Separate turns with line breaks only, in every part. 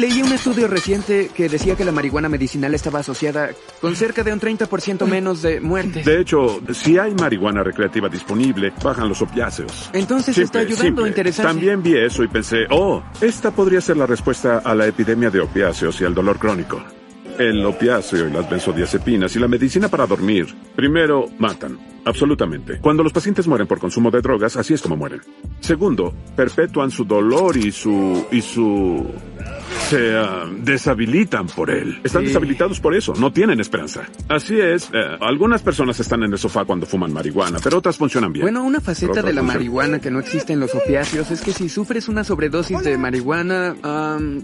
leí un estudio reciente que decía que la marihuana medicinal estaba asociada con cerca de un 30% menos de muertes.
De hecho, si hay marihuana recreativa disponible, bajan los opiáceos.
Entonces está ayudando,
simple.
interesante.
También vi eso y pensé, oh, esta podría ser la respuesta a la epidemia de opiáceos y al dolor crónico. El opiáceo y las benzodiazepinas y la medicina para dormir, primero, matan. Absolutamente. Cuando los pacientes mueren por consumo de drogas, así es como mueren. Segundo, perpetúan su dolor y su... y su... se ah, deshabilitan por él. Están
Sí.
deshabilitados por eso, no tienen esperanza. Así es, eh, algunas personas están en el sofá cuando fuman marihuana, pero otras funcionan bien.
Bueno, una faceta de la marihuana que no existe en los opiáceos es que si sufres una sobredosis de marihuana,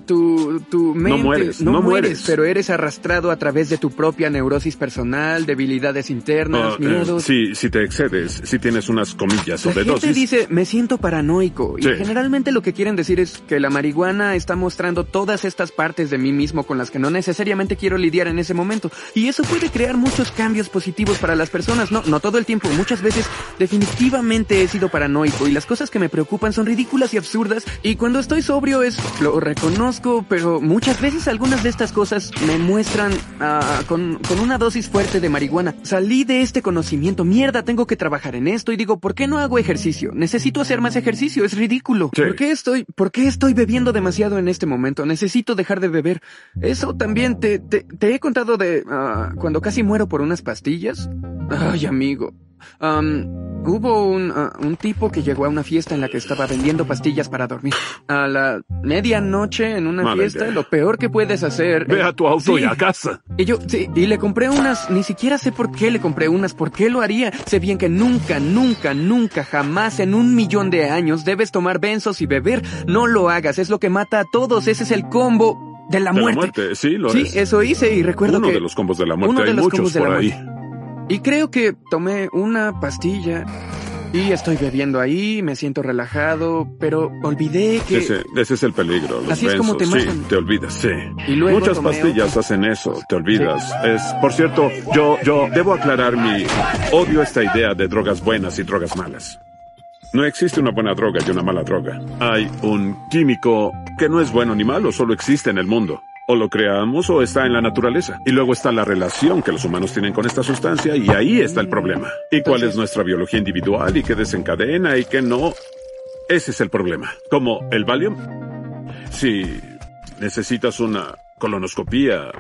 tu, tu mente
mueres,
no,
no
mueres,
mueres.
pero eres arrastrado a través de tu propia neurosis personal, debilidades internas,
Ah, eh,
miedos.
si, si te excedes, si tienes unas comillas o
La gente dice, me siento paranoico. Y generalmente lo que quieren decir es que la marihuana está mostrando todas estas partes de mí mismo con las que no necesariamente quiero lidiar en ese momento. Y eso puede crear muchos cambios positivos para las personas. No, no todo el tiempo. Muchas veces definitivamente he sido paranoico y las cosas que me preocupan son ridículas y absurdas. Y cuando estoy sobrio es, lo reconozco, pero muchas veces algunas de estas cosas me muestran ah, con, con una dosis fuerte de marihuana. Salí de este conocimiento. Mierda, tengo que trabajar en esto y digo, ¿por qué no hago ejercicio? Necesito hacer más ejercicio, es ridículo.
Sí.
¿Por qué estoy, por qué estoy bebiendo demasiado en este momento? Necesito dejar de beber. Eso también te, te, te he contado de ah, cuando casi muero por unas pastillas. Ay, amigo. Am, hubo un, ah, un tipo que llegó a una fiesta en la que estaba vendiendo pastillas para dormir. A la medianoche en una fiesta,
idea.
lo peor que puedes hacer.
Ve a tu auto
Sí.
y a casa.
Y yo, sí, y le compré unas, ni siquiera sé por qué le compré unas, por qué lo haría. Sé bien que nunca, nunca, nunca, jamás en un millón de años debes tomar benzos y beber. No lo hagas, es lo que mata a todos, ese es el combo de la
De la
muerte.
muerte, sí, lo
sí,
es.
eso hice y recuerdo
Uno
que...
de los combos de la muerte.
uno de
Hay
los
muchos
combos de la
ahí.
muerte. Y creo que tomé una pastilla y estoy bebiendo ahí, me siento relajado, pero olvidé que...
Ese, ese es el peligro. Los
Así es como te
sí,
matan.
te olvidas, sí.
Y luego
Muchas pastillas hacen eso, te olvidas. Es, por cierto, yo, yo debo aclarar mi odio a esta idea de drogas buenas y drogas malas. No existe una buena droga y una mala droga. Hay un químico que no es bueno ni malo, solo existe en el mundo. O lo creamos o está en la naturaleza. Y luego está la relación que los humanos tienen con esta sustancia y ahí está el problema. ¿Y cuál es nuestra biología individual y qué desencadena y qué no? Ese es el problema. Como el Valium. Si necesitas una colonoscopía,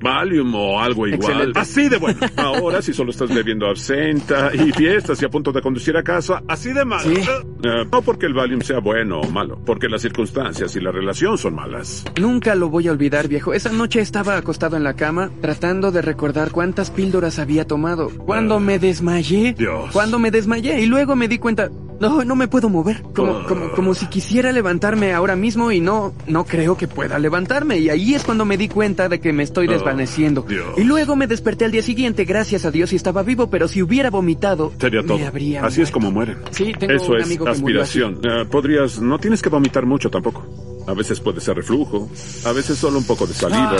Valium o algo igual.
Excelente.
Así de bueno. Ahora, si solo estás bebiendo absenta y fiestas y a punto de conducir a casa, así de mal.
Sí.
Eh, no porque el Valium sea bueno o malo, porque las circunstancias y la relación son malas.
Nunca lo voy a olvidar, viejo. Esa noche estaba acostado en la cama tratando de recordar cuántas píldoras había tomado. Cuando me desmayé.
Dios.
Cuando me desmayé y luego me di cuenta, no, no me puedo mover. Como,
Oh.
como, como si quisiera levantarme ahora mismo y no, no creo que pueda levantarme. Y ahí es cuando me di cuenta de que me estoy
Oh,
desvaneciendo. Y luego me desperté al día siguiente, gracias a Dios y estaba vivo, pero si hubiera vomitado,
Sería
me
todo.
habría
Así es como mueren.
Sí, tengo
Eso
un
es
amigo que murió así.
aspiración. Eh, podrías, no tienes que vomitar mucho tampoco. A veces puede ser reflujo, a veces solo un poco de saliva.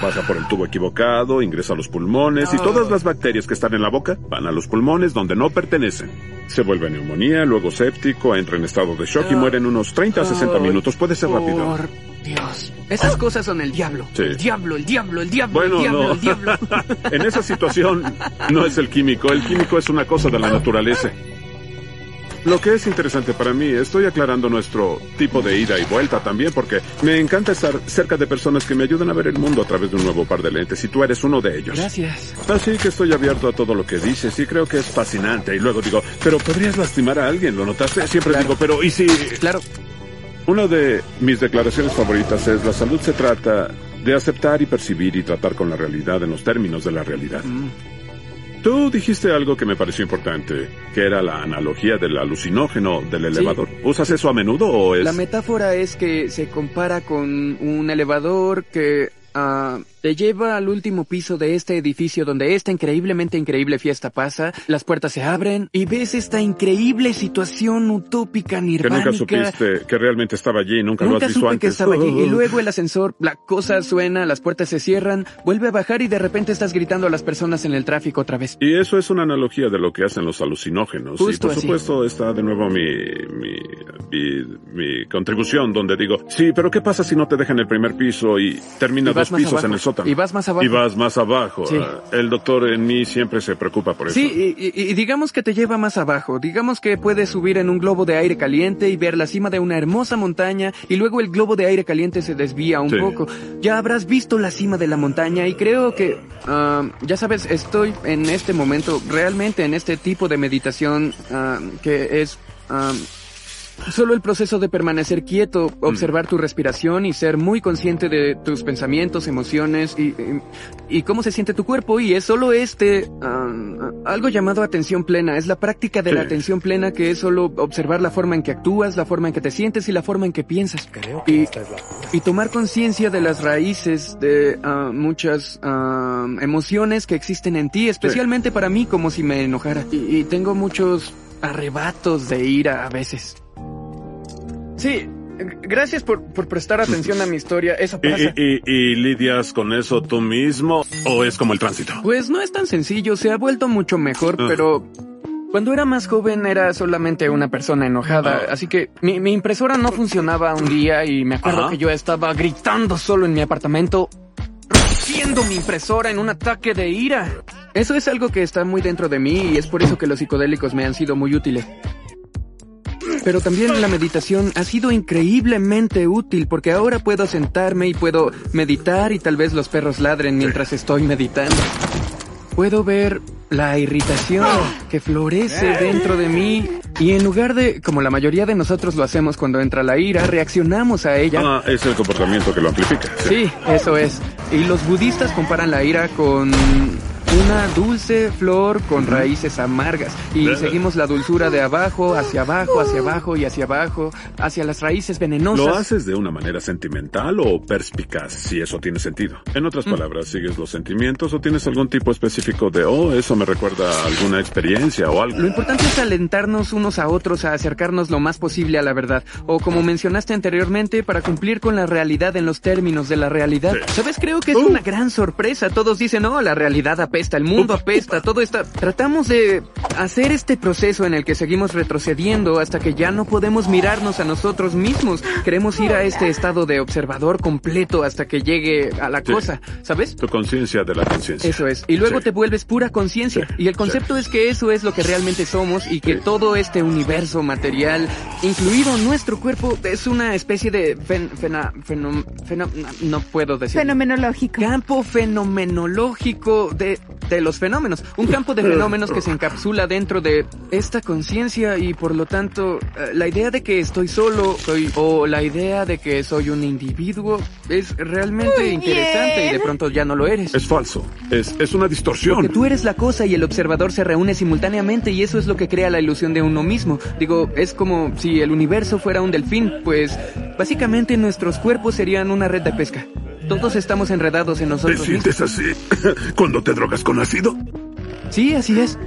Baja por el tubo equivocado, ingresa a los pulmones y todas las bacterias que están en la boca van a los pulmones donde no pertenecen. Se vuelve neumonía, luego séptico, entra en estado de shock y muere en unos 30 a 60
Ay,
minutos. Puede ser rápido.
Por Dios. Esas cosas son el diablo.
Sí.
El diablo, el diablo, el diablo,
Bueno,
el diablo,
no.
el diablo.
en esa situación no es el químico, el químico es una cosa de la naturaleza. Lo que es interesante para mí, estoy aclarando nuestro tipo de ida y vuelta también porque me encanta estar cerca de personas que me ayudan a ver el mundo a través de un nuevo par de lentes y tú eres uno de ellos.
Gracias.
Así que estoy abierto a todo lo que dices y creo que es fascinante. Y luego digo, pero podrías lastimar a alguien, ¿lo notaste? Siempre
Claro.
digo, pero ¿y si...?
Claro.
Una de mis declaraciones favoritas es la salud se trata de aceptar y percibir y tratar con la realidad en los términos de la realidad.
Mm.
Tú dijiste algo que me pareció importante, que era la analogía del alucinógeno del elevador. ¿Usas eso a menudo o es...?
La metáfora es que se compara con un elevador que ah, te lleva al último piso de este edificio donde esta increíblemente increíble fiesta pasa, las puertas se abren y ves esta increíble situación utópica
que
nirvánica.
nunca supiste que realmente estaba allí, nunca, lo
Nunca
has visto
supe
antes.
que estaba allí. Y luego el ascensor, la cosa suena, las puertas se cierran, vuelve a bajar y de repente estás gritando a las personas en el tráfico otra vez.
Y eso es una analogía de lo que hacen los alucinógenos. y
Justo
por
así.
supuesto está de nuevo mi, mi y mi contribución, donde digo, sí, pero ¿qué pasa si no te dejan el primer piso y termina
Y
dos pisos en el sótano?
Y vas más abajo.
Y vas más abajo.
Sí.
El doctor en mí siempre se preocupa por eso.
Sí, y, y- y digamos que te lleva más abajo. Digamos que puedes subir en un globo de aire caliente y ver la cima de una hermosa montaña y luego el globo de aire caliente se desvía un
Sí.
poco. Ya habrás visto la cima de la montaña y creo que, ah, ya sabes, estoy en este momento realmente en este tipo de meditación ah, que es... ah, Solo el proceso de permanecer quieto, observar tu respiración y ser muy consciente de tus pensamientos, emociones y, y, y cómo se siente tu cuerpo. Y es solo este, ah, algo llamado atención plena. Es la práctica de la atención plena que es solo observar la forma en que actúas, la forma en que te sientes y la forma en que piensas. y, y tomar conciencia de las raíces de ah, muchas ah, emociones que existen en ti, especialmente para mí como si me enojara. Y, y tengo muchos arrebatos de ira a veces. Sí, gracias por, por prestar atención a mi historia. Eso
¿Y,
pasa.
y- y- y lidias con eso tú mismo o es como el tránsito?
Pues no es tan sencillo, se ha vuelto mucho mejor,
Ah.
pero cuando era más joven era solamente una persona enojada,
Ah.
así que mi, mi impresora no funcionaba un día y me acuerdo
Ajá.
que yo estaba gritando solo en mi apartamento, rompiendo mi impresora en un ataque de ira. Eso es algo que está muy dentro de mí y es por eso que los psicodélicos me han sido muy útiles. Pero también la meditación ha sido increíblemente útil porque ahora puedo sentarme y puedo meditar y tal vez los perros ladren mientras estoy meditando. Puedo ver la irritación que florece dentro de mí y en lugar de, como la mayoría de nosotros lo hacemos cuando entra la ira, reaccionamos a ella.
Ah, es el comportamiento que lo amplifica.
Sí, eso es. Y los budistas comparan la ira con una dulce flor con raíces amargas. Y seguimos la dulzura de abajo, hacia abajo, hacia abajo y hacia abajo, hacia las raíces venenosas.
¿Lo haces de una manera sentimental o perspicaz, si eso tiene sentido? En otras
Mm.
palabras, ¿sigues los sentimientos o tienes algún tipo específico de, oh, eso me recuerda a alguna experiencia o algo?
Lo importante es alentarnos unos a otros a acercarnos lo más posible a la verdad. O como mencionaste anteriormente, para cumplir con la realidad en los términos de la realidad.
Sí.
¿Sabes? Creo que es
Uh.
una gran sorpresa. Todos dicen, no, la realidad apesta, el mundo apesta, todo está... Tratamos de hacer este proceso en el que seguimos retrocediendo hasta que ya no podemos mirarnos a nosotros mismos. Queremos ir a este estado de observador completo hasta que llegue a la
Sí.
cosa, ¿sabes?
Tu conciencia de la conciencia.
Eso es. Y luego
Sí.
te vuelves pura conciencia.
Sí,
Y el concepto es que eso es lo que realmente somos y que
Sí.
todo este universo material, incluido nuestro cuerpo, es una especie de fen- fena- fenom- feno- no, no puedo decir.
Fenomenológico.
Campo fenomenológico de, de los fenómenos. Un campo de fenómenos que se encapsula dentro de esta conciencia y por lo tanto eh, la idea de que estoy solo soy, o la idea de que soy un individuo es realmente
Muy
interesante y de pronto ya no lo eres.
Es falso. Es, es una distorsión.
Porque tú eres la cosa y el observador se reúne simultáneamente y eso es lo que crea la ilusión de uno mismo. Digo, es como si el universo fuera un delfín, pues básicamente nuestros cuerpos serían una red de pesca. Todos estamos enredados en
¿Te
nosotros mismos.
sientes así cuando te drogas con ácido?
Sí, así es.